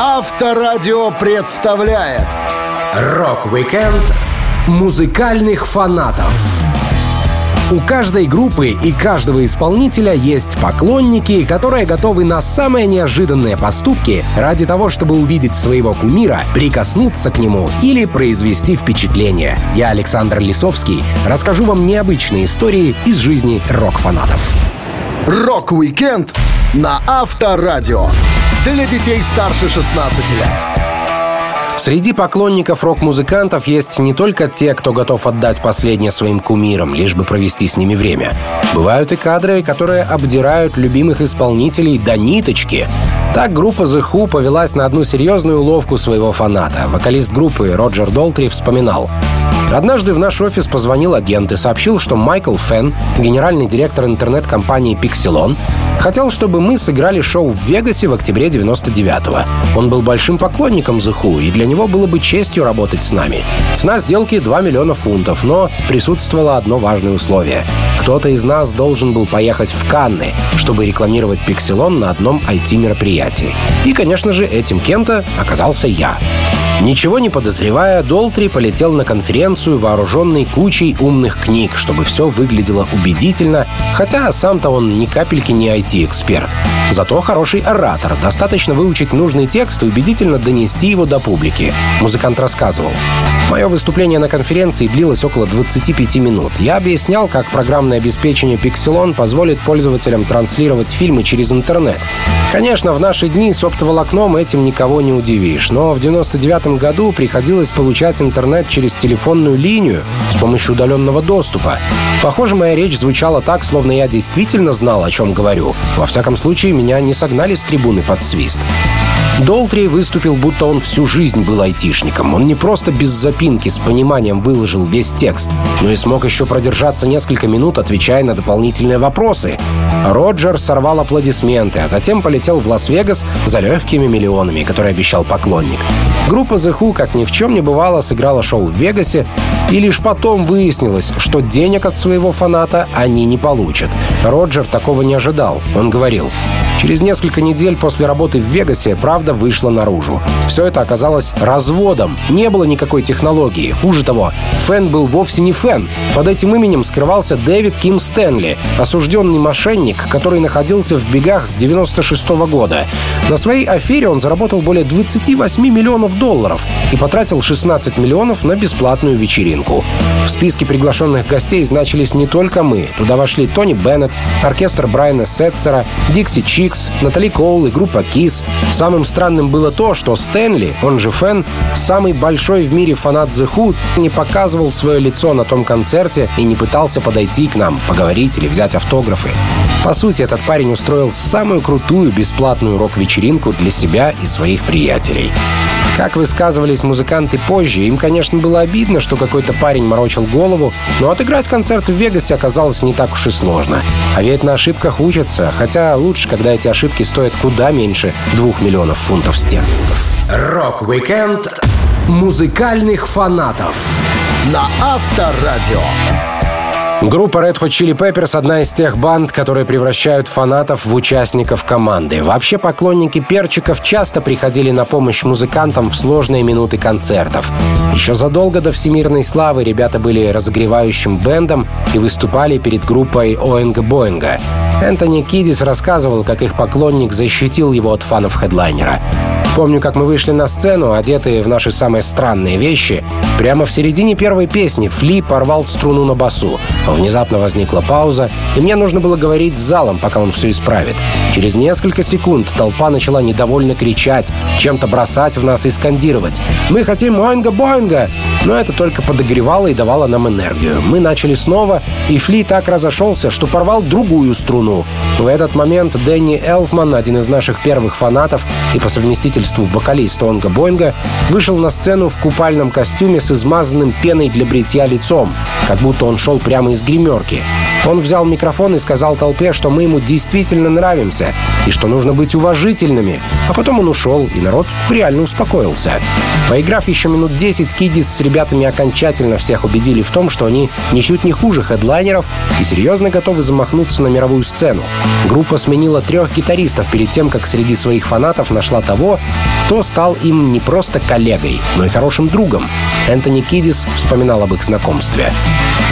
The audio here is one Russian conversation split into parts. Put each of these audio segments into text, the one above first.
Авторадио представляет Рок-викенд музыкальных фанатов. У каждой группы и каждого исполнителя есть поклонники, которые готовы на самые неожиданные поступки ради того, чтобы увидеть своего кумира, прикоснуться к нему или произвести впечатление. Я, Александр Лисовский, расскажу вам необычные истории из жизни рок-фанатов. Рок-викенд на Авторадио. Для детей старше 16 лет. Среди поклонников рок-музыкантов есть не только те, кто готов отдать последнее своим кумирам, лишь бы провести с ними время. Бывают и кадры, которые обдирают любимых исполнителей до ниточки. Так группа The Who повелась на одну серьезную уловку своего фаната. Вокалист группы Роджер Долтри вспоминал. Однажды в наш офис позвонил агент и сообщил, что Майкл Фен, генеральный директор интернет-компании Pixelon, хотел, чтобы мы сыграли шоу в Вегасе в октябре 99-го. Он был большим поклонником The Who, и для него было бы честью работать с нами. Цена сделки 2 миллиона фунтов, но присутствовало одно важное условие. Кто-то из нас должен был поехать в Канны, чтобы рекламировать Pixelon на одном IT-мероприятии. И, конечно же, этим кем-то оказался я. Ничего не подозревая, Долтри полетел на конференцию, вооруженный кучей умных книг, чтобы все выглядело убедительно, хотя сам-то он ни капельки не IT-эксперт. Зато хороший оратор, достаточно выучить нужный текст и убедительно донести его до публики. Музыкант рассказывал. Мое выступление на конференции длилось около 25 минут. Я объяснял, как программное обеспечение Pixelon позволит пользователям транслировать фильмы через интернет. Конечно, в наши дни с оптоволокном этим никого не удивишь, но в 99 1995 году приходилось получать интернет через телефонную линию с помощью удаленного доступа. Похоже, моя речь звучала так, словно я действительно знал, о чем говорю. Во всяком случае, меня не согнали с трибуны под свист. Долтри выступил, будто он всю жизнь был айтишником. Он не просто без запинки с пониманием выложил весь текст, но и смог еще продержаться несколько минут, отвечая на дополнительные вопросы. Роджер сорвал аплодисменты, а затем полетел в Лас-Вегас за легкими миллионами, которые обещал поклонник. Группа The Who, как ни в чем не бывало, сыграла шоу в Вегасе, и лишь потом выяснилось, что денег от своего фаната они не получат. Роджер такого не ожидал. Он говорил, Через несколько недель после работы в Вегасе правда вышла наружу. Все это оказалось разводом. Не было никакой технологии. Хуже того, Фэн был вовсе не Фэн. Под этим именем скрывался Дэвид Ким Стэнли, осужденный мошенник, который находился в бегах с 96 -го года. На своей афере он заработал более 28 миллионов долларов и потратил 16 миллионов на бесплатную вечеринку. В списке приглашенных гостей значились не только мы. Туда вошли Тони Беннет, оркестр Брайана Сетцера, Дикси Чи, X, Натали Коул и группа Kiss. Самым странным было то, что Стэнли, он же Фэн, самый большой в мире фанат The Who, не показывал свое лицо на том концерте и не пытался подойти к нам, поговорить или взять автографы. По сути, этот парень устроил самую крутую бесплатную рок-вечеринку для себя и своих приятелей. Как высказывались музыканты позже, им, конечно, было обидно, что какой-то парень морочил голову, но отыграть концерт в Вегасе оказалось не так уж и сложно. А ведь на ошибках учатся, хотя лучше, когда эти ошибки стоят куда меньше двух миллионов фунтов стерлингов. Рок-викенд музыкальных фанатов на Авторадио. Группа Red Hot Chili Peppers — одна из тех банд, которые превращают фанатов в участников команды. Вообще, поклонники перчиков часто приходили на помощь музыкантам в сложные минуты концертов. Еще задолго до всемирной славы ребята были разогревающим бендом и выступали перед группой Оэнга Боинга. Энтони Кидис рассказывал, как их поклонник защитил его от фанов хедлайнера. Помню, как мы вышли на сцену, одетые в наши самые странные вещи. Прямо в середине первой песни Фли порвал струну на басу. Внезапно возникла пауза, и мне нужно было говорить с залом, пока он все исправит. Через несколько секунд толпа начала недовольно кричать, чем-то бросать в нас и скандировать. «Мы хотим Оинга-Боинга!» Но это только подогревало и давало нам энергию. Мы начали снова, и Фли так разошелся, что порвал другую струну. В этот момент Дэнни Элфман, один из наших первых фанатов и по совместительству вокалист Онга Боинга, вышел на сцену в купальном костюме с измазанным пеной для бритья лицом, как будто он шел прямо из гримерки. Он взял микрофон и сказал толпе, что мы ему действительно нравимся и что нужно быть уважительными. А потом он ушел, и народ реально успокоился. Поиграв еще минут 10, Кидис с ребятами окончательно всех убедили в том, что они ничуть не хуже хедлайнеров и серьезно готовы замахнуться на мировую сцену. Группа сменила трех гитаристов перед тем, как среди своих фанатов нашла того, кто стал им не просто коллегой, но и хорошим другом. Энтони Кидис вспоминал об их знакомстве.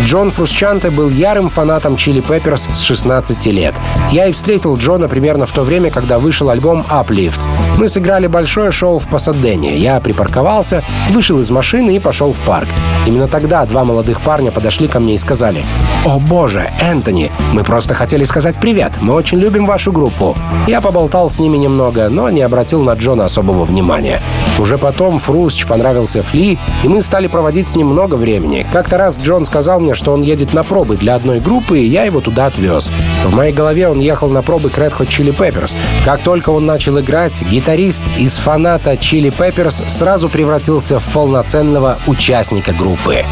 Джон Фрусчанте был ярым фанатом Чили Пепперс с 16 лет. Я и встретил Джона примерно в то время, когда вышел альбом Uplift. Мы сыграли большое шоу в Пасадене. Я припарковался, вышел из машины и пошел в парк. Именно тогда два молодых парня подошли ко мне и сказали «О боже, Энтони, мы просто хотели сказать привет. Мы очень любим вашу группу». Я поболтал с ними немного, но не обратил на Джона особого внимания. Уже потом Фрусч понравился Фли, и мы стали проводить с ним много времени. Как-то раз Джон сказал мне, что он едет на пробы для одной группы, и я его туда отвез. В моей голове он ехал на пробы к Red Hot Chili Peppers. Как только он начал играть, гитарист из фаната Chili Peppers сразу превратился в полноценного участника группы.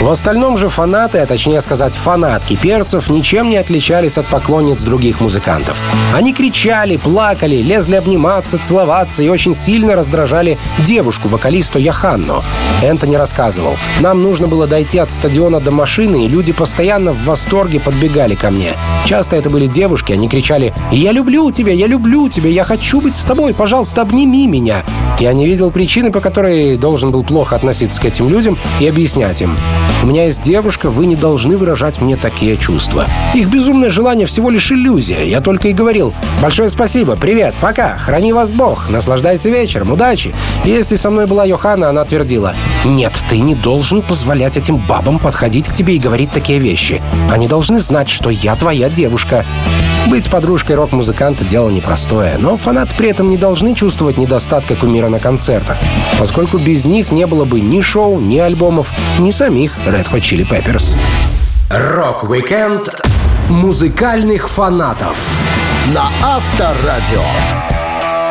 В остальном же фанаты, а точнее сказать фанатки перцев, ничем не отличались от поклонниц других музыкантов. Они кричали, плакали, лезли обниматься, целоваться и очень сильно раздражали девушку, вокалисту Яханну. Энтони рассказывал, нам нужно было дойти от стадиона до машины, и люди постоянно в восторге подбегали ко мне. Часто это были девушки, они кричали «Я люблю тебя, я люблю тебя, я хочу быть с тобой, пожалуйста, обними меня». Я не видел причины, по которой должен был плохо относиться к этим людям и объяснять им. У меня есть девушка, вы не должны выражать мне такие чувства. Их безумное желание всего лишь иллюзия. Я только и говорил. Большое спасибо, привет, пока, храни вас Бог, наслаждайся вечером, удачи. И если со мной была Йохана, она твердила. Нет, ты не должен позволять этим бабам подходить к тебе и говорить такие вещи. Они должны знать, что я твоя девушка. Быть подружкой рок-музыканта — дело непростое, но фанаты при этом не должны чувствовать недостатка кумира на концертах, поскольку без них не было бы ни шоу, ни альбомов, ни самих Red Hot Chili Peppers. Рок-викенд музыкальных фанатов на Авторадио.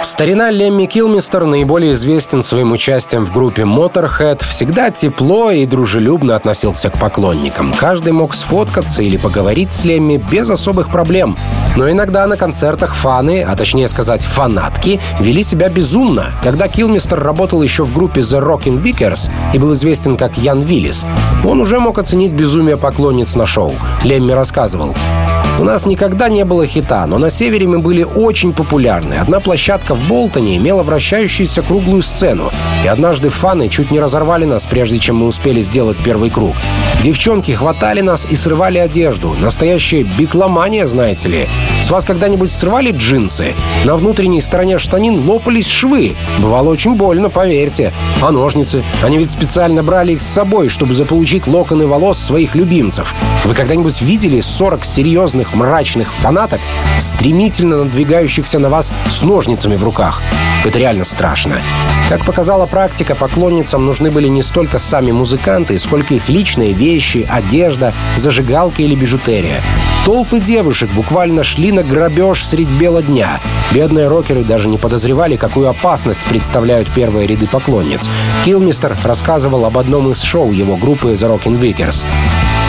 Старина Лемми Килмистер наиболее известен своим участием в группе Motorhead, всегда тепло и дружелюбно относился к поклонникам. Каждый мог сфоткаться или поговорить с Лемми без особых проблем. Но иногда на концертах фаны, а точнее сказать фанатки, вели себя безумно. Когда Килмистер работал еще в группе The Rockin' Vickers и был известен как Ян Виллис, он уже мог оценить безумие поклонниц на шоу. Лемми рассказывал. У нас никогда не было хита, но на севере мы были очень популярны. Одна площадка в Болтоне имела вращающуюся круглую сцену, и однажды фаны чуть не разорвали нас, прежде чем мы успели сделать первый круг. Девчонки хватали нас и срывали одежду. Настоящая битломания, знаете ли. С вас когда-нибудь срывали джинсы? На внутренней стороне штанин лопались швы. Бывало очень больно, поверьте. А ножницы? Они ведь специально брали их с собой, чтобы заполучить локоны волос своих любимцев. Вы когда-нибудь видели 40 серьезных мрачных фанаток, стремительно надвигающихся на вас с ножницами в руках? Это реально страшно. Как показала практика, поклонницам нужны были не столько сами музыканты, сколько их личные вещи, одежда, зажигалки или бижутерия. Толпы девушек буквально шли на грабеж средь бела дня. Бедные рокеры даже не подозревали, какую опасность представляют первые ряды поклонниц. Килмистер рассказывал об одном из шоу его группы The Rockin' Vickers.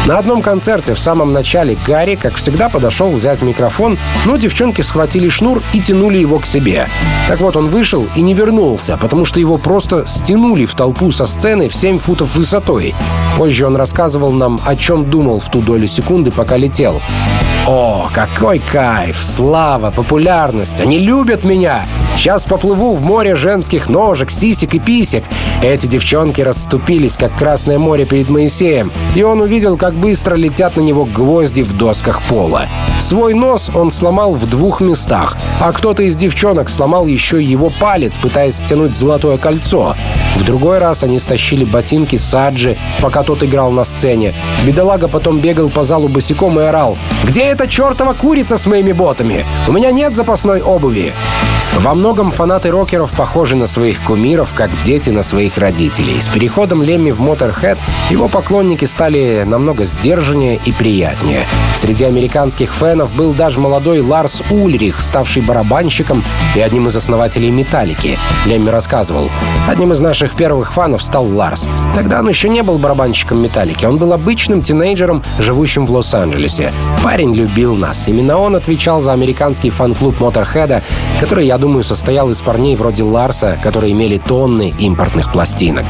На одном концерте в самом начале Гарри, как всегда, подошел взять микрофон, но девчонки схватили шнур и тянули его к себе. Так вот, он вышел и не вернулся, потому что его просто стянули в толпу со сцены в 7 футов высотой. Позже он рассказывал нам, о чем думал в ту долю секунды, пока летел. О, какой кайф, слава, популярность. Они любят меня. Сейчас поплыву в море женских ножек, сисек и писек. Эти девчонки расступились, как Красное море перед Моисеем, и он увидел, как быстро летят на него гвозди в досках пола. Свой нос он сломал в двух местах, а кто-то из девчонок сломал еще его палец, пытаясь стянуть золотое кольцо. В другой раз они стащили ботинки Саджи, пока тот играл на сцене. Бедолага потом бегал по залу босиком и орал «Где эта чертова курица с моими ботами? У меня нет запасной обуви!» Во многом фанаты рокеров похожи на своих кумиров, как дети на своих родителей. С переходом Лемми в Motorhead его поклонники стали намного сдержаннее и приятнее. Среди американских фенов был даже молодой Ларс Ульрих, ставший барабанщиком и одним из основателей «Металлики». Лемми рассказывал, одним из наших первых фанов стал Ларс. Тогда он еще не был барабанщиком «Металлики», он был обычным тинейджером, живущим в Лос-Анджелесе. Парень любил нас. Именно он отвечал за американский фан-клуб Моторхеда, который, я думаю, состоял из парней вроде Ларса, которые имели тонны импортных пластинок.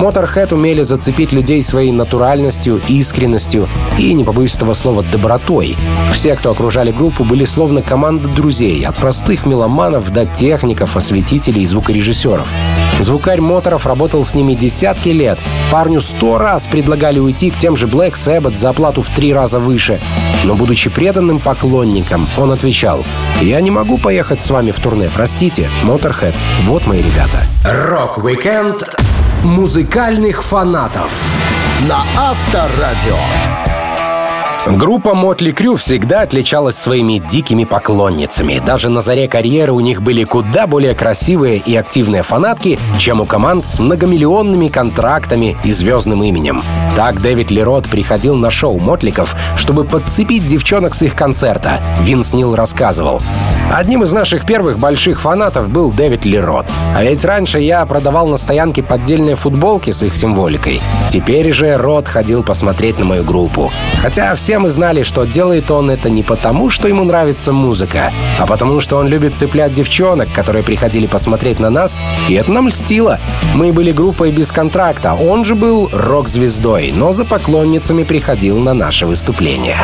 Motorhead умели зацепить людей своей натуральностью, искренностью и, не побоюсь этого слова, добротой. Все, кто окружали группу, были словно команда друзей, от простых меломанов до техников, осветителей и звукорежиссеров. Звукарь Моторов работал с ними десятки лет. Парню сто раз предлагали уйти к тем же Black Sabbath за оплату в три раза выше. Но, будучи преданным поклонником, он отвечал, «Я не могу поехать с вами в турне, простите, Motorhead, вот мои ребята». Рок-викенд музыкальных фанатов на Авторадио. Группа Mötley Crüe всегда отличалась своими дикими поклонницами. Даже на заре карьеры у них были куда более красивые и активные фанатки, чем у команд с многомиллионными контрактами и звездным именем. Так Дэвид Лерот приходил на шоу Мотликов, чтобы подцепить девчонок с их концерта. Винс Нил рассказывал. Одним из наших первых больших фанатов был Дэвид Лерот. А ведь раньше я продавал на стоянке поддельные футболки с их символикой. Теперь же Рот ходил посмотреть на мою группу. Хотя все мы знали, что делает он это не потому, что ему нравится музыка, а потому, что он любит цеплять девчонок, которые приходили посмотреть на нас, и это нам льстило. Мы были группой без контракта, он же был рок-звездой, но за поклонницами приходил на наши выступления.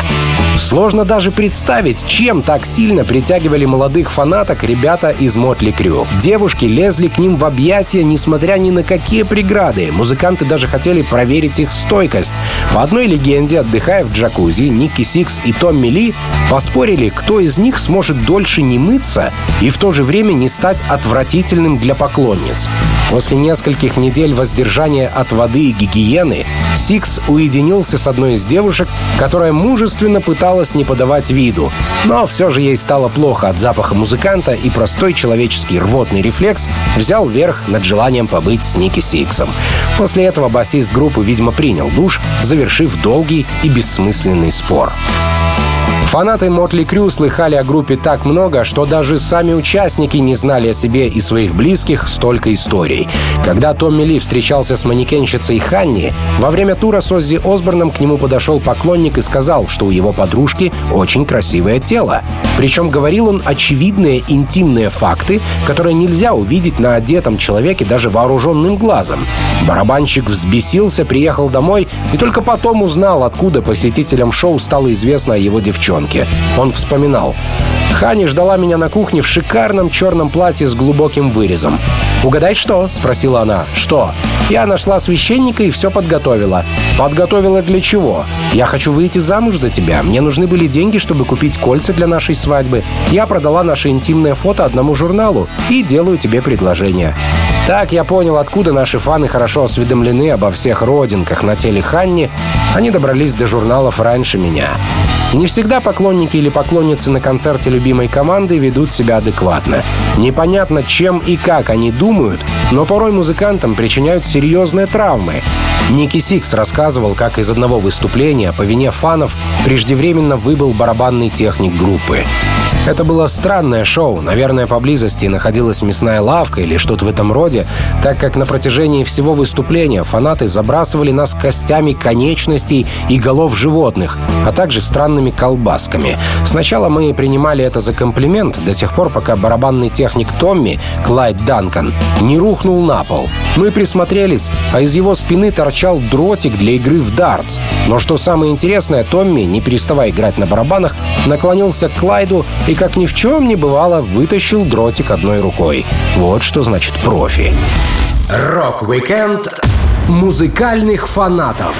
Сложно даже представить, чем так сильно притягивали молодых фанаток ребята из Mötley Crüe. Девушки лезли к ним в объятия, несмотря ни на какие преграды. Музыканты даже хотели проверить их стойкость. По одной легенде, отдыхая в джакузи, Ники Сикс и Томми Ли поспорили, кто из них сможет дольше не мыться и в то же время не стать отвратительным для поклонниц. После нескольких недель воздержания от воды и гигиены Сикс уединился с одной из девушек, которая мужественно пыталась не подавать виду. Но все же ей стало плохо от запаха музыканта, и простой человеческий рвотный рефлекс взял верх над желанием побыть с Ники Сиксом. После этого басист группы, видимо, принял душ, завершив долгий и бессмысленный спор. Фанаты Мотли Крю слыхали о группе так много, что даже сами участники не знали о себе и своих близких столько историй. Когда Томми Ли встречался с манекенщицей Ханни, во время тура с Оззи Осборном к нему подошел поклонник и сказал, что у его подружки очень красивое тело. Причем говорил он очевидные интимные факты, которые нельзя увидеть на одетом человеке даже вооруженным глазом. Барабанщик взбесился, приехал домой и только потом узнал, откуда посетителям шоу стало известно о его девчонке девчонке. Он вспоминал. Хани ждала меня на кухне в шикарном черном платье с глубоким вырезом. «Угадай, что?» — спросила она. «Что?» «Я нашла священника и все подготовила». «Подготовила для чего?» «Я хочу выйти замуж за тебя. Мне нужны были деньги, чтобы купить кольца для нашей свадьбы. Я продала наше интимное фото одному журналу и делаю тебе предложение». Так я понял, откуда наши фаны хорошо осведомлены обо всех родинках на теле Ханни. Они добрались до журналов раньше меня. Не всегда поклонники или поклонницы на концерте любимой команды ведут себя адекватно. Непонятно, чем и как они думают, но порой музыкантам причиняют серьезные травмы. Ники Сикс рассказывал, как из одного выступления по вине фанов преждевременно выбыл барабанный техник группы. Это было странное шоу. Наверное, поблизости находилась мясная лавка или что-то в этом роде, так как на протяжении всего выступления фанаты забрасывали нас костями конечностей и голов животных, а также странными колбасками. Сначала мы принимали это за комплимент до тех пор, пока барабанный техник Томми, Клайд Данкан, не рухнул на пол. Мы присмотрелись, а из его спины торчал дротик для игры в дартс. Но что самое интересное, Томми, не переставая играть на барабанах, наклонился к Клайду и как ни в чем не бывало, вытащил дротик одной рукой. Вот что значит профи. Рок-викенд музыкальных фанатов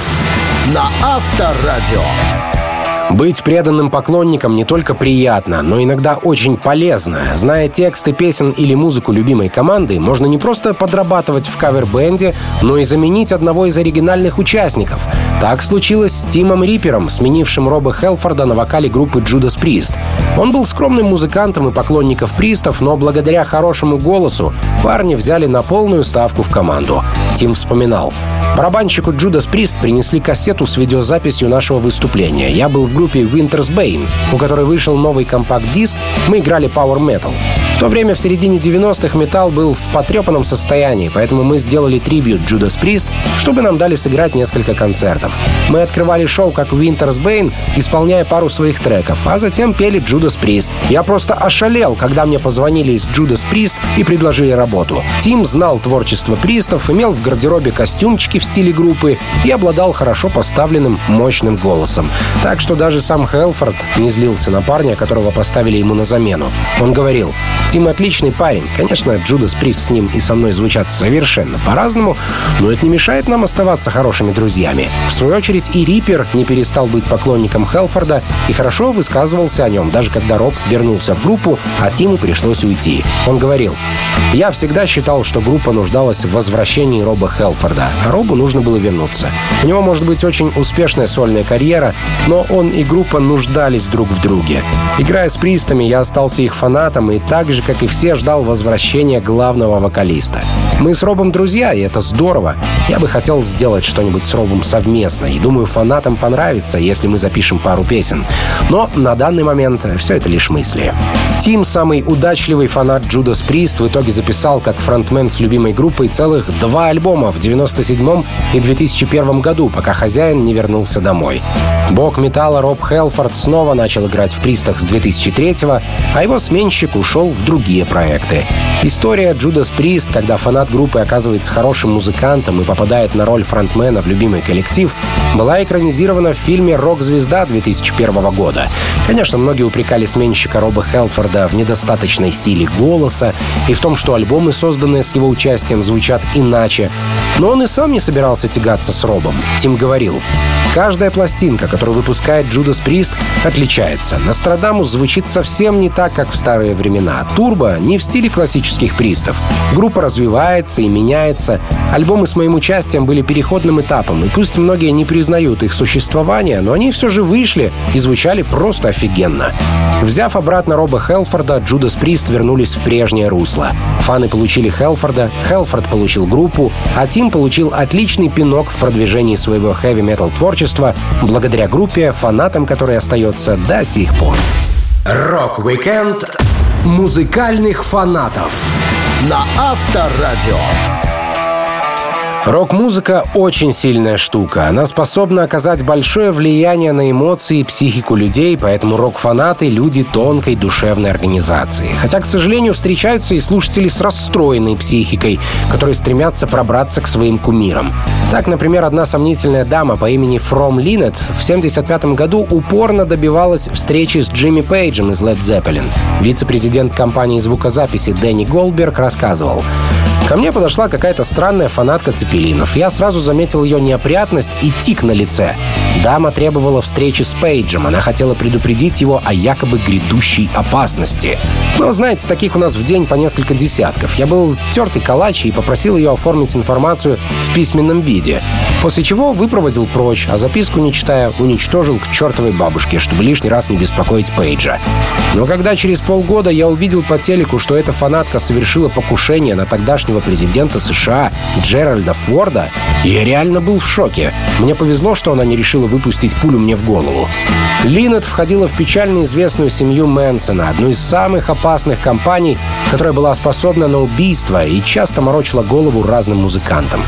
на Авторадио. Быть преданным поклонником не только приятно, но иногда очень полезно. Зная тексты песен или музыку любимой команды, можно не просто подрабатывать в кавер-бенде, но и заменить одного из оригинальных участников. Так случилось с Тимом Рипером, сменившим Роба Хелфорда на вокале группы Judas Priest. Он был скромным музыкантом и поклонников Пристов, но благодаря хорошему голосу парни взяли на полную ставку в команду. Тим вспоминал. Барабанщику Judas Priest принесли кассету с видеозаписью нашего выступления. Я был в группе Winter's Bane, у которой вышел новый компакт-диск, мы играли Power Metal. То время, в середине 90-х, металл был в потрепанном состоянии, поэтому мы сделали трибют Judas Priest, чтобы нам дали сыграть несколько концертов. Мы открывали шоу как Winter's Bane, исполняя пару своих треков, а затем пели Judas Priest. Я просто ошалел, когда мне позвонили из Judas Priest и предложили работу. Тим знал творчество Пристов, имел в гардеробе костюмчики в стиле группы и обладал хорошо поставленным, мощным голосом. Так что даже сам Хелфорд не злился на парня, которого поставили ему на замену. Он говорил, Тим отличный парень. Конечно, Джудас Прист с ним и со мной звучат совершенно по-разному, но это не мешает нам оставаться хорошими друзьями. В свою очередь и Риппер не перестал быть поклонником Хелфорда и хорошо высказывался о нем, даже когда Роб вернулся в группу, а Тиму пришлось уйти. Он говорил, «Я всегда считал, что группа нуждалась в возвращении Роба Хелфорда, а Робу нужно было вернуться. У него может быть очень успешная сольная карьера, но он и группа нуждались друг в друге. Играя с Пристами, я остался их фанатом и так же, как и все, ждал возвращения главного вокалиста. Мы с Робом друзья, и это здорово. Я бы хотел сделать что-нибудь с Робом совместно, и думаю, фанатам понравится, если мы запишем пару песен. Но на данный момент все это лишь мысли. Тим, самый удачливый фанат Judas Priest, в итоге записал как фронтмен с любимой группой целых два альбома в 97 и 2001 году, пока хозяин не вернулся домой. Бог металла Роб Хелфорд снова начал играть в Пристах с 2003 а его сменщик ушел в другие проекты. История Judas Priest, когда фанат группы оказывается хорошим музыкантом и попадает на роль фронтмена в любимый коллектив, была экранизирована в фильме «Рок-звезда» 2001 года. Конечно, многие упрекали сменщика Роба Хелфорда в недостаточной силе голоса и в том, что альбомы, созданные с его участием, звучат иначе. Но он и сам не собирался тягаться с Робом. Тим говорил, Каждая пластинка, которую выпускает Judas Priest, отличается. Нострадамус звучит совсем не так, как в старые времена. Турбо не в стиле классических пристов. Группа развивается и меняется. Альбомы с моим участием были переходным этапом, и пусть многие не признают их существование, но они все же вышли и звучали просто офигенно. Взяв обратно Роба Хелфорда, Judas Priest вернулись в прежнее русло. Фаны получили Хелфорда, Хелфорд получил группу, а Тим получил отличный пинок в продвижении своего хэви-метал творчества благодаря группе, фанатам которой остается до сих пор. Рок-викенд музыкальных фанатов на Авторадио. Рок-музыка очень сильная штука. Она способна оказать большое влияние на эмоции и психику людей, поэтому рок-фанаты — люди тонкой душевной организации. Хотя, к сожалению, встречаются и слушатели с расстроенной психикой, которые стремятся пробраться к своим кумирам. Так, например, одна сомнительная дама по имени Фром Линнет в 1975 году упорно добивалась встречи с Джимми Пейджем из Led Zeppelin. Вице-президент компании звукозаписи Дэнни Голдберг рассказывал, Ко мне подошла какая-то странная фанатка цепелинов. Я сразу заметил ее неопрятность и тик на лице. Дама требовала встречи с Пейджем. Она хотела предупредить его о якобы грядущей опасности. Но, знаете, таких у нас в день по несколько десятков. Я был тертый калач и попросил ее оформить информацию в письменном виде. После чего выпроводил прочь, а записку, не читая, уничтожил к чертовой бабушке, чтобы лишний раз не беспокоить Пейджа. Но когда через полгода я увидел по телеку, что эта фанатка совершила покушение на тогдашнего президента США Джеральда Форда, я реально был в шоке. Мне повезло, что она не решила выпустить пулю мне в голову. Линнет входила в печально известную семью Мэнсона, одну из самых опасных компаний, которая была способна на убийство и часто морочила голову разным музыкантам.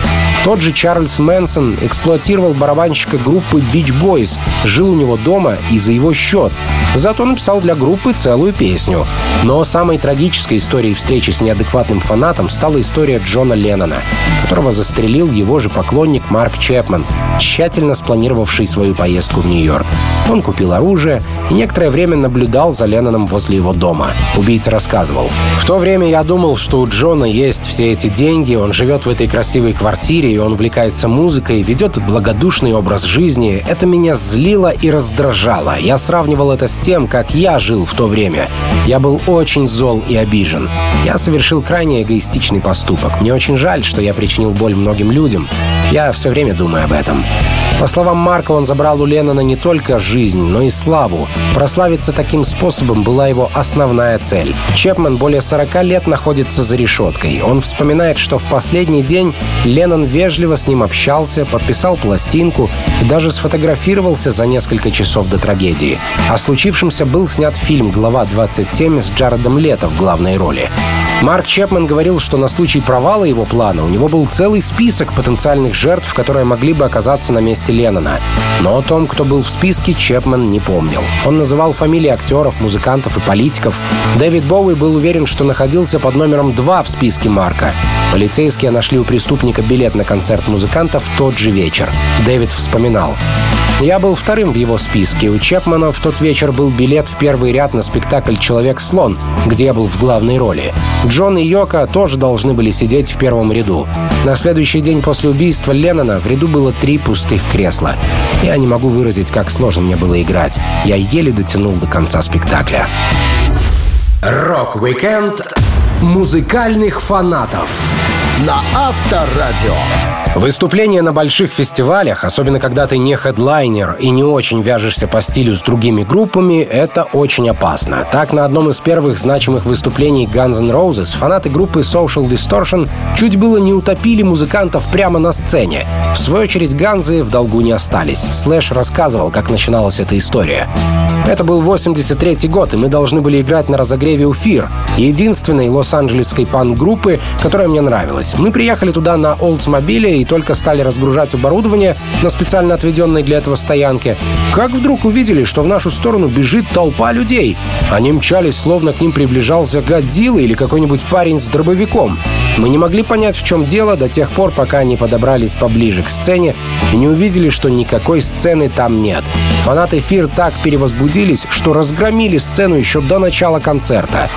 Тот же Чарльз Мэнсон эксплуатировал барабанщика группы Beach Boys, жил у него дома и за его счет. Зато написал для группы целую песню. Но самой трагической историей встречи с неадекватным фанатом стала история Джона Леннона, которого застрелил его же поклонник Марк Чепман, тщательно спланировавший свою поездку в Нью-Йорк. Он купил оружие и некоторое время наблюдал за Ленноном возле его дома. Убийца рассказывал. «В то время я думал, что у Джона есть все эти деньги, он живет в этой красивой квартире, и он увлекается музыкой, ведет благодушный образ жизни. Это меня злило и раздражало. Я сравнивал это с тем, как я жил в то время. Я был очень зол и обижен. Я совершил крайне эгоистичный поступок. Мне очень жаль, что я причинил боль многим людям. Я все время думаю об этом. По словам Марка, он забрал у Леннона не только жизнь, но и славу. Прославиться таким способом была его основная цель. Чепмен более 40 лет находится за решеткой. Он вспоминает, что в последний день Леннон вежливо с ним общался, подписал пластинку и даже сфотографировался за несколько часов до трагедии. О случившемся был снят фильм «Глава 27» с Джаредом Лето в главной роли. Марк Чепмен говорил, что на случай провала его плана у него был целый список потенциальных жертв, которые могли бы оказаться на месте Леннона. Но о том, кто был в списке, Чепмен не помнил. Он называл фамилии актеров, музыкантов и политиков. Дэвид Боуи был уверен, что находился под номером 2 в списке Марка. Полицейские нашли у преступника билет на концерт музыкантов в тот же вечер. Дэвид вспоминал. Я был вторым в его списке. У Чепмана в тот вечер был билет в первый ряд на спектакль «Человек-слон», где я был в главной роли. Джон и Йока тоже должны были сидеть в первом ряду. На следующий день после убийства Леннона в ряду было три пустых кресла. Я не могу выразить, как сложно мне было играть. Я еле дотянул до конца спектакля. Rock-weekend музыкальных фанатов на Авторадио. Выступление на больших фестивалях, особенно когда ты не хедлайнер и не очень вяжешься по стилю с другими группами, это очень опасно. Так, на одном из первых значимых выступлений Guns N' Roses фанаты группы Social Distortion чуть было не утопили музыкантов прямо на сцене. В свою очередь, Ганзы в долгу не остались. Слэш рассказывал, как начиналась эта история. Это был 83 год, и мы должны были играть на разогреве у Фир, единственной лос-анджелесской панк-группы, которая мне нравилась. Мы приехали туда на Oldsmobile и только стали разгружать оборудование на специально отведенной для этого стоянке, как вдруг увидели, что в нашу сторону бежит толпа людей. Они мчались, словно к ним приближался Годзилла или какой-нибудь парень с дробовиком. Мы не могли понять, в чем дело до тех пор, пока они подобрались поближе к сцене и не увидели, что никакой сцены там нет. Фанаты Фир так перевозбудились, что разгромили сцену еще до начала концерта.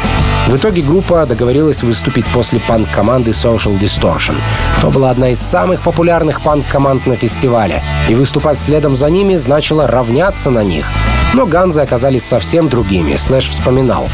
В итоге группа договорилась выступить после панк-команды Social Distortion. То была одна из самых популярных панк-команд на фестивале, и выступать следом за ними значило равняться на них. Но ганзы оказались совсем другими, Слэш вспоминал.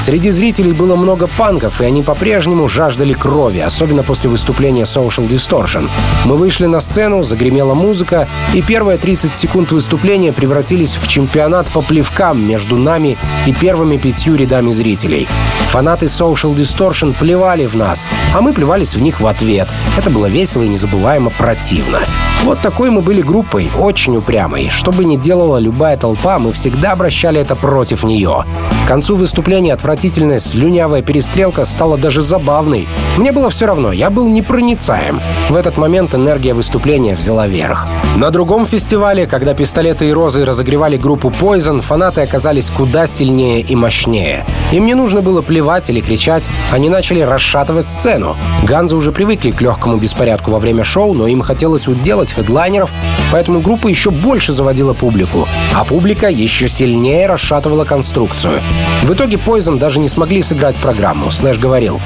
Среди зрителей было много панков, и они по-прежнему жаждали крови, особенно после выступления Social Distortion. Мы вышли на сцену, загремела музыка, и первые 30 секунд выступления превратились в чемпионат по плевкам между нами и первыми пятью рядами зрителей. Фанаты Social Distortion плевали в нас, а мы плевались в них в ответ. Это было весело и незабываемо противно. Вот такой мы были группой, очень упрямой. Что бы ни делала любая толпа, мы всегда обращали это против нее. К концу выступления отвратительная слюнявая перестрелка стала даже забавной. Мне было все равно, я был непроницаем. В этот момент энергия выступления взяла верх. На другом фестивале, когда пистолеты и розы разогревали группу Poison, фанаты оказались куда сильнее и мощнее. Им не нужно было плевать или кричать, они начали расшатывать сцену. Ганзы уже привыкли к легкому беспорядку во время шоу, но им хотелось уделать хедлайнеров, поэтому группа еще больше заводила публику, а публика еще сильнее расшатывала конструкцию. В итоге Poison даже не смогли сыграть программу, Слэш говорил.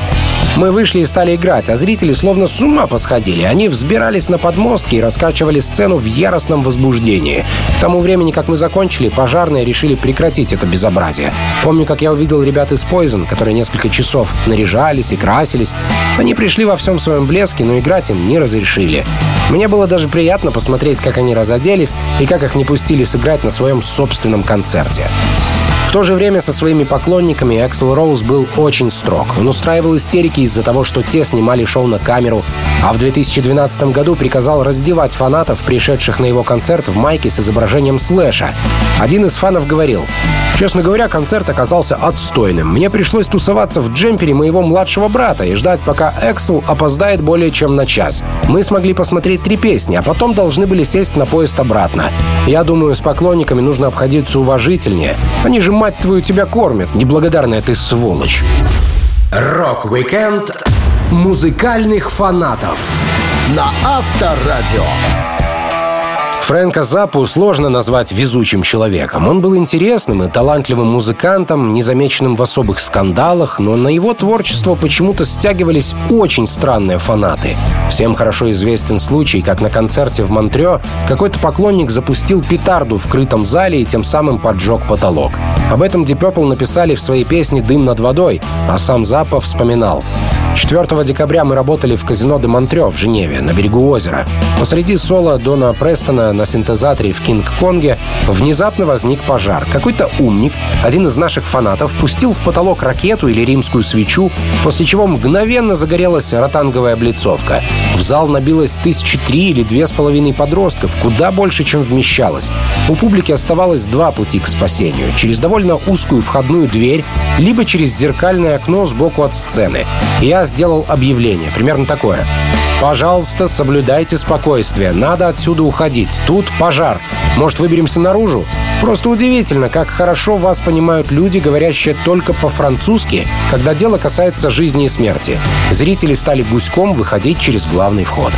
Мы вышли и стали играть, а зрители словно с ума посходили. Они взбирались на подмостки и раскачивали сцену в яростном возбуждении. К тому времени, как мы закончили, пожарные решили прекратить это безобразие. Помню, как я увидел ребят из Poison, которые несколько часов наряжались и красились. Они пришли во всем своем блеске, но играть им не разрешили. Мне было даже приятно посмотреть, как они разоделись и как их не пустили сыграть на своем собственном концерте то же время со своими поклонниками Эксел Роуз был очень строг. Он устраивал истерики из-за того, что те снимали шоу на камеру, а в 2012 году приказал раздевать фанатов, пришедших на его концерт в майке с изображением Слэша. Один из фанов говорил, «Честно говоря, концерт оказался отстойным. Мне пришлось тусоваться в джемпере моего младшего брата и ждать, пока Эксел опоздает более чем на час. Мы смогли посмотреть три песни, а потом должны были сесть на поезд обратно. Я думаю, с поклонниками нужно обходиться уважительнее. Они же мать твою, тебя кормят, неблагодарная ты сволочь. Rock-weekend музыкальных фанатов на Авторадио. Фрэнка Заппу сложно назвать везучим человеком. Он был интересным и талантливым музыкантом, незамеченным в особых скандалах, но на его творчество почему-то стягивались очень странные фанаты. Всем хорошо известен случай, как на концерте в Монтрео какой-то поклонник запустил петарду в крытом зале и тем самым поджег потолок. Об этом Deep написали в своей песне «Дым над водой», а сам Запа вспоминал. 4 декабря мы работали в казино де Монтрё в Женеве, на берегу озера. Посреди соло Дона Престона на синтезаторе в Кинг-Конге внезапно возник пожар. Какой-то умник, один из наших фанатов, пустил в потолок ракету или римскую свечу, после чего мгновенно загорелась ротанговая облицовка. В зал набилось тысячи три или две с половиной подростков, куда больше, чем вмещалось. У публики оставалось два пути к спасению. Через довольно узкую входную дверь, либо через зеркальное окно сбоку от сцены. Я сделал объявление, примерно такое. Пожалуйста, соблюдайте спокойствие. Надо отсюда уходить. Тут пожар. Может, выберемся наружу? Просто удивительно, как хорошо вас понимают люди, говорящие только по-французски, когда дело касается жизни и смерти. Зрители стали гуськом выходить через главный вход.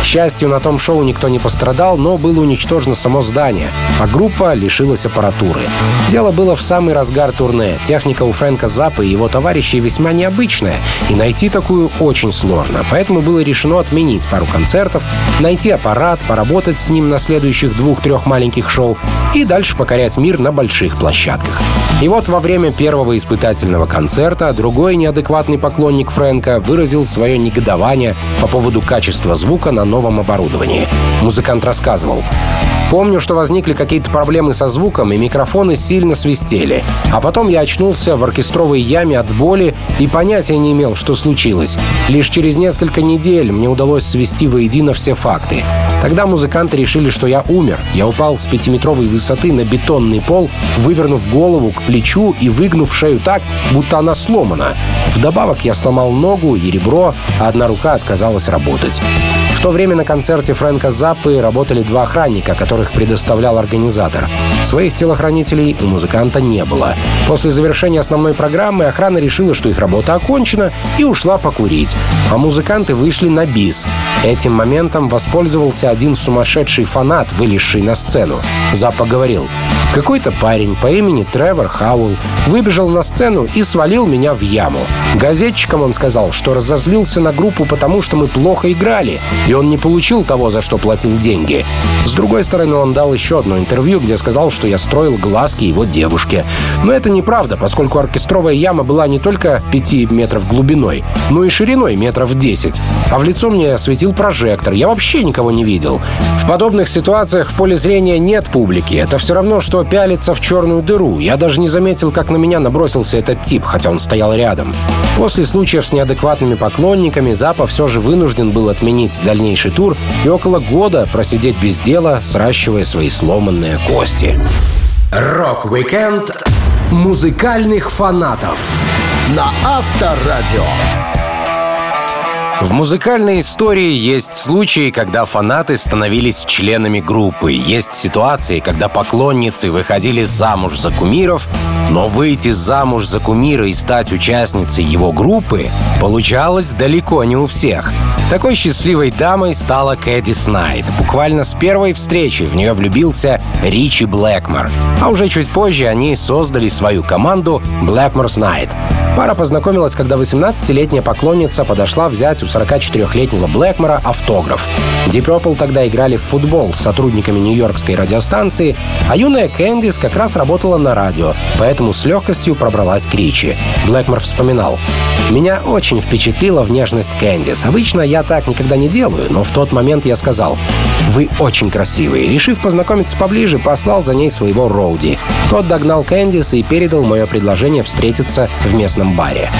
К счастью, на том шоу никто не пострадал, но было уничтожено само здание, а группа лишилась аппаратуры. Дело было в самый разгар турне. Техника у Фрэнка Заппа и его товарищей весьма необычная, и найти такую очень сложно. Поэтому было решено отменить пару концертов, найти аппарат, поработать с ним на следующих двух-трех маленьких шоу и дальше покорять мир на больших площадках. И вот во время первого испытательного концерта другой неадекватный поклонник Фрэнка выразил свое негодование по поводу качества звука на новом оборудовании. Музыкант рассказывал. Помню, что возникли какие-то проблемы со звуком, и микрофоны сильно свистели. А потом я очнулся в оркестровой яме от боли и понятия не имел, что случилось. Лишь через несколько недель мне удалось свести воедино все факты. Тогда музыканты решили, что я умер. Я упал с пятиметровой высоты на бетонный пол, вывернув голову к плечу и выгнув шею так, будто она сломана. Вдобавок я сломал ногу и ребро, а одна рука отказалась работать. В то время на концерте Фрэнка Заппы работали два охранника, которых предоставлял организатор. Своих телохранителей у музыканта не было. После завершения основной программы охрана решила, что их работа окончена, и ушла покурить. А музыканты вышли на бис. Этим моментом воспользовался один сумасшедший фанат, вылезший на сцену. Запа говорил, какой-то парень по имени Тревор Хауэлл выбежал на сцену и свалил меня в яму. Газетчикам он сказал, что разозлился на группу, потому что мы плохо играли, и он не получил того, за что платил деньги. С другой стороны, он дал еще одно интервью, где сказал, что я строил глазки его девушке. Но это неправда, поскольку оркестровая яма была не только 5 метров глубиной, но и шириной метров 10. А в лицо мне светил прожектор. Я вообще никого не видел. В подобных ситуациях в поле зрения нет публики. Это все равно, что пялиться в черную дыру. Я даже не заметил, как на меня набросился этот тип, хотя он стоял рядом. После случаев с неадекватными поклонниками Заппа все же вынужден был отменить дальнейшее дальнейший тур и около года просидеть без дела, сращивая свои сломанные кости. Rock-weekend музыкальных фанатов на Авторадио. В музыкальной истории есть случаи, когда фанаты становились членами группы. Есть ситуации, когда поклонницы выходили замуж за кумиров, но выйти замуж за кумира и стать участницей его группы получалось далеко не у всех. Такой счастливой дамой стала Кэдди Снайд. Буквально с первой встречи в нее влюбился Ричи Блэкмор. А уже чуть позже они создали свою команду Blackmore's Night. Пара познакомилась, когда 18-летняя поклонница подошла взять у 44-летнего Блэкмора автограф. Deep Purple тогда играли в футбол с сотрудниками нью-йоркской радиостанции, а юная Кэндис как раз работала на радио, поэтому с легкостью пробралась к Ричи. Блэкмор вспоминал. «Меня очень впечатлила внешность Кэндис. Обычно я так никогда не делаю, но в тот момент я сказал, «Вы очень красивые». Решив познакомиться поближе, послал за ней своего Роуди. Тот догнал Кэндис и передал мое предложение встретиться в местном баре.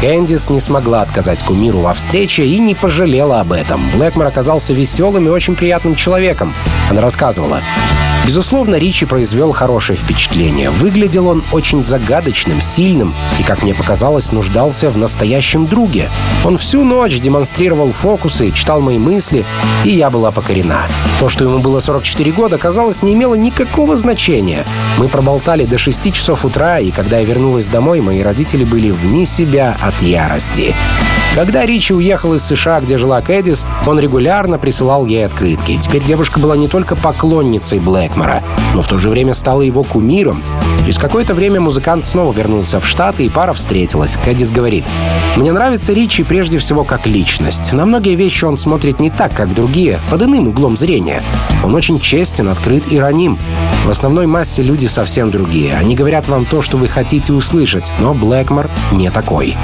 Кэндис не смогла отказать кумиру во встрече и не пожалела об этом. Блэкмор оказался веселым и очень приятным человеком. Она рассказывала. Безусловно, Ричи произвел хорошее впечатление. Выглядел он очень загадочным, сильным и, как мне показалось, нуждался в настоящем друге. Он всю ночь демонстрировал фокусы, читал мои мысли, и я была покорена. То, что ему было 44 года, казалось, не имело никакого значения. Мы проболтали до 6 часов утра, и когда я вернулась домой, мои родители были вне себя от ярости. Когда Ричи уехал из США, где жила Кэдис, он регулярно присылал ей открытки. Теперь девушка была не только поклонницей Блэкмора, но в то же время стала его кумиром. Через какое-то время музыкант снова вернулся в Штаты, и пара встретилась. Кэдис говорит, «Мне нравится Ричи прежде всего как личность. На многие вещи он смотрит не так, как другие, под иным углом зрения. Он очень честен, открыт и раним. В основной массе люди совсем другие. Они говорят вам то, что вы хотите услышать, но Блэкмор не такой.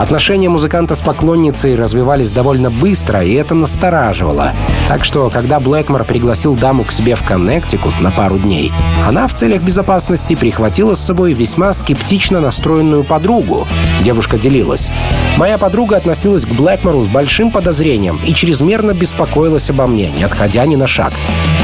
Отношения музыканта с поклонницей развивались довольно быстро, и это настораживало. Так что, когда Блэкмор пригласил даму к себе в Коннектикут на пару дней, она в целях безопасности прихватила с собой весьма скептично настроенную подругу. Девушка делилась. «Моя подруга относилась к Блэкмору с большим подозрением и чрезмерно беспокоилась обо мне, не отходя ни на шаг.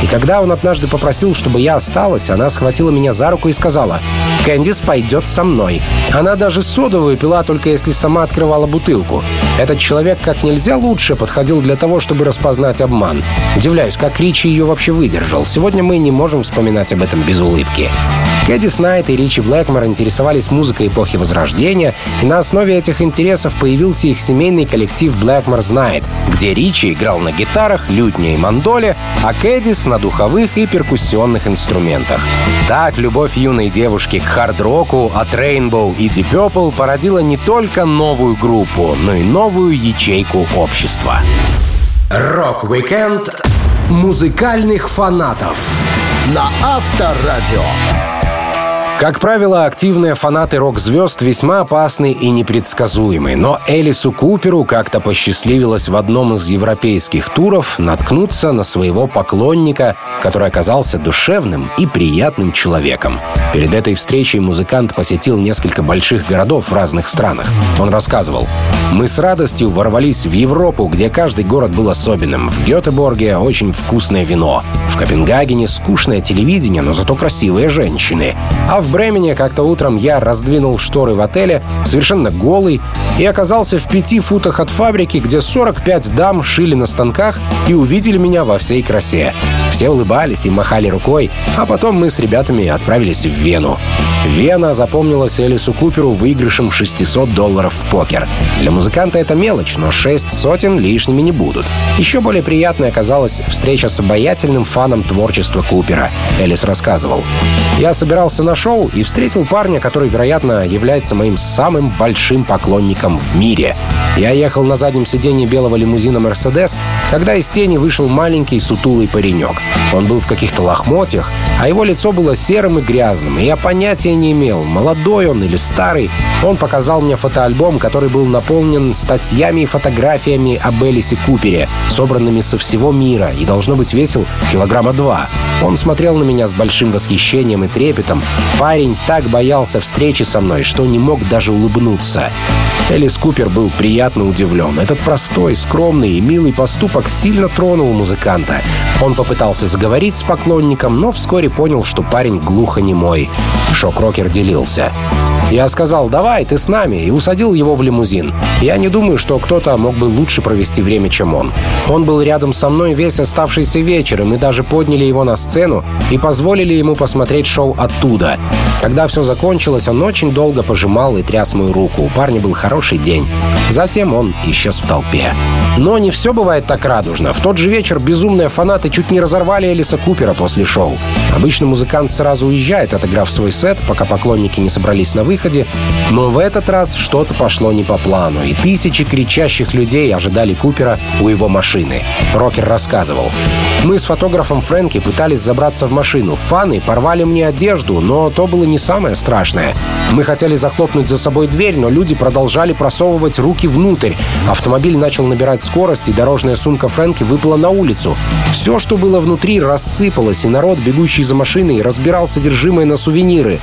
И когда он однажды попросил, чтобы я осталась, она схватила меня за руку и сказала, «Кэндис пойдет со мной». Она даже содовую пила, только если сама открывала бутылку. Этот человек как нельзя лучше подходил для того, чтобы распознать обман. Удивляюсь, как Ричи ее вообще выдержал. Сегодня мы не можем вспоминать об этом без улыбки. Кэдди Снайт и Ричи Блэкмор интересовались музыкой эпохи Возрождения, и на основе этих интересов появился их семейный коллектив Blackmore Night, где Ричи играл на гитарах, лютне и мандоле, а Кэндис на духовых и перкуссионных инструментах. Так любовь юной девушки к хард-року от Rainbow и Deep Purple породила не только новую группу, но и новую ячейку общества. Rock-weekend музыкальных фанатов на Авторадио. Как правило, активные фанаты рок-звезд весьма опасны и непредсказуемы, но Элису Куперу как-то посчастливилось в одном из европейских туров наткнуться на своего поклонника, который оказался душевным и приятным человеком. Перед этой встречей музыкант посетил несколько больших городов в разных странах. Он рассказывал, «Мы с радостью ворвались в Европу, где каждый город был особенным. В Гетеборге очень вкусное вино. В Копенгагене скучное телевидение, но зато красивые женщины. А в Бремене как-то утром я раздвинул шторы в отеле, совершенно голый, и оказался в пяти футах от фабрики, где 45 дам шили на станках и увидели меня во всей красе. Все улыбались и махали рукой, а потом мы с ребятами отправились в Вену. Вена запомнилась Элису Куперу выигрышем 600 долларов в покер. Для музыканта это мелочь, но шесть сотен лишними не будут. Еще более приятной оказалась встреча с обаятельным фаном творчества Купера. Элис рассказывал. «Я собирался на шоу и встретил парня, который, вероятно, является моим самым большим поклонником в мире. Я ехал на заднем сиденье белого лимузина «Мерседес», когда из тени вышел маленький сутулый паренек. Он был в каких-то лохмотьях, а его лицо было серым и грязным, и я понятия не имел, молодой он или старый. Он показал мне фотоальбом, который был наполнен статьями и фотографиями об Элисе Купере, собранными со всего мира, и должно быть весил килограмма два. Он смотрел на меня с большим восхищением и трепетом. Парень так боялся встречи со мной, что не мог даже улыбнуться. Элис Купер был приятно удивлен. Этот простой, скромный и милый поступок сильно тронул музыканта. Он попытался заговорить с поклонником, но вскоре понял, что парень глухонемой. Шок-рокер делился. Я сказал, давай, ты с нами, и усадил его в лимузин. Я не думаю, что кто-то мог бы лучше провести время, чем он. Он был рядом со мной весь оставшийся вечер, и мы даже подняли его на сцену и позволили ему посмотреть шоу оттуда. Когда все закончилось, он очень долго пожимал и тряс мою руку. У парня был хороший день. Затем он исчез в толпе. Но не все бывает так радужно. В тот же вечер безумные фанаты чуть не разорвали Элиса Купера после шоу. Обычно музыкант сразу уезжает, отыграв свой сет, пока поклонники не собрались на выходе. Но в этот раз что-то пошло не по плану, и тысячи кричащих людей ожидали Купера у его машины. Рокер рассказывал. Мы с фотографом Фрэнки пытались забраться в машину. Фаны порвали мне одежду, но то было не самое страшное. Мы хотели захлопнуть за собой дверь, но люди продолжали просовывать руки внутрь. Автомобиль начал набирать скорость, и дорожная сумка Фрэнки выпала на улицу. Все, что было внутри, рассыпалось, и народ, бегущий за машиной, разбирал содержимое на сувениры.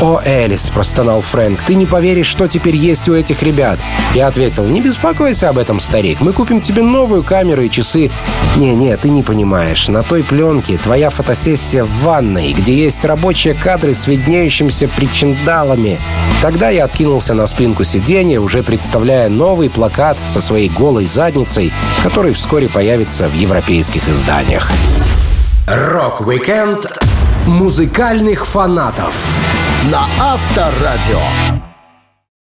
«О, Элис», — простонал Фрэнк, — «ты не поверишь, что теперь есть у этих ребят». Я ответил, «Не беспокойся об этом, старик, мы купим тебе новую камеру и часы». «Не-не, ты не понимаешь, на той пленке твоя фотосессия в ванной, где есть рабочие кадры с виднеющимся причиндалами». Тогда я откинулся на спинку сиденья, уже представляя новый плакат со своей голой задницей, который вскоре появится в европейских изданиях. Rock-weekend музыкальных фанатов на Авторадио.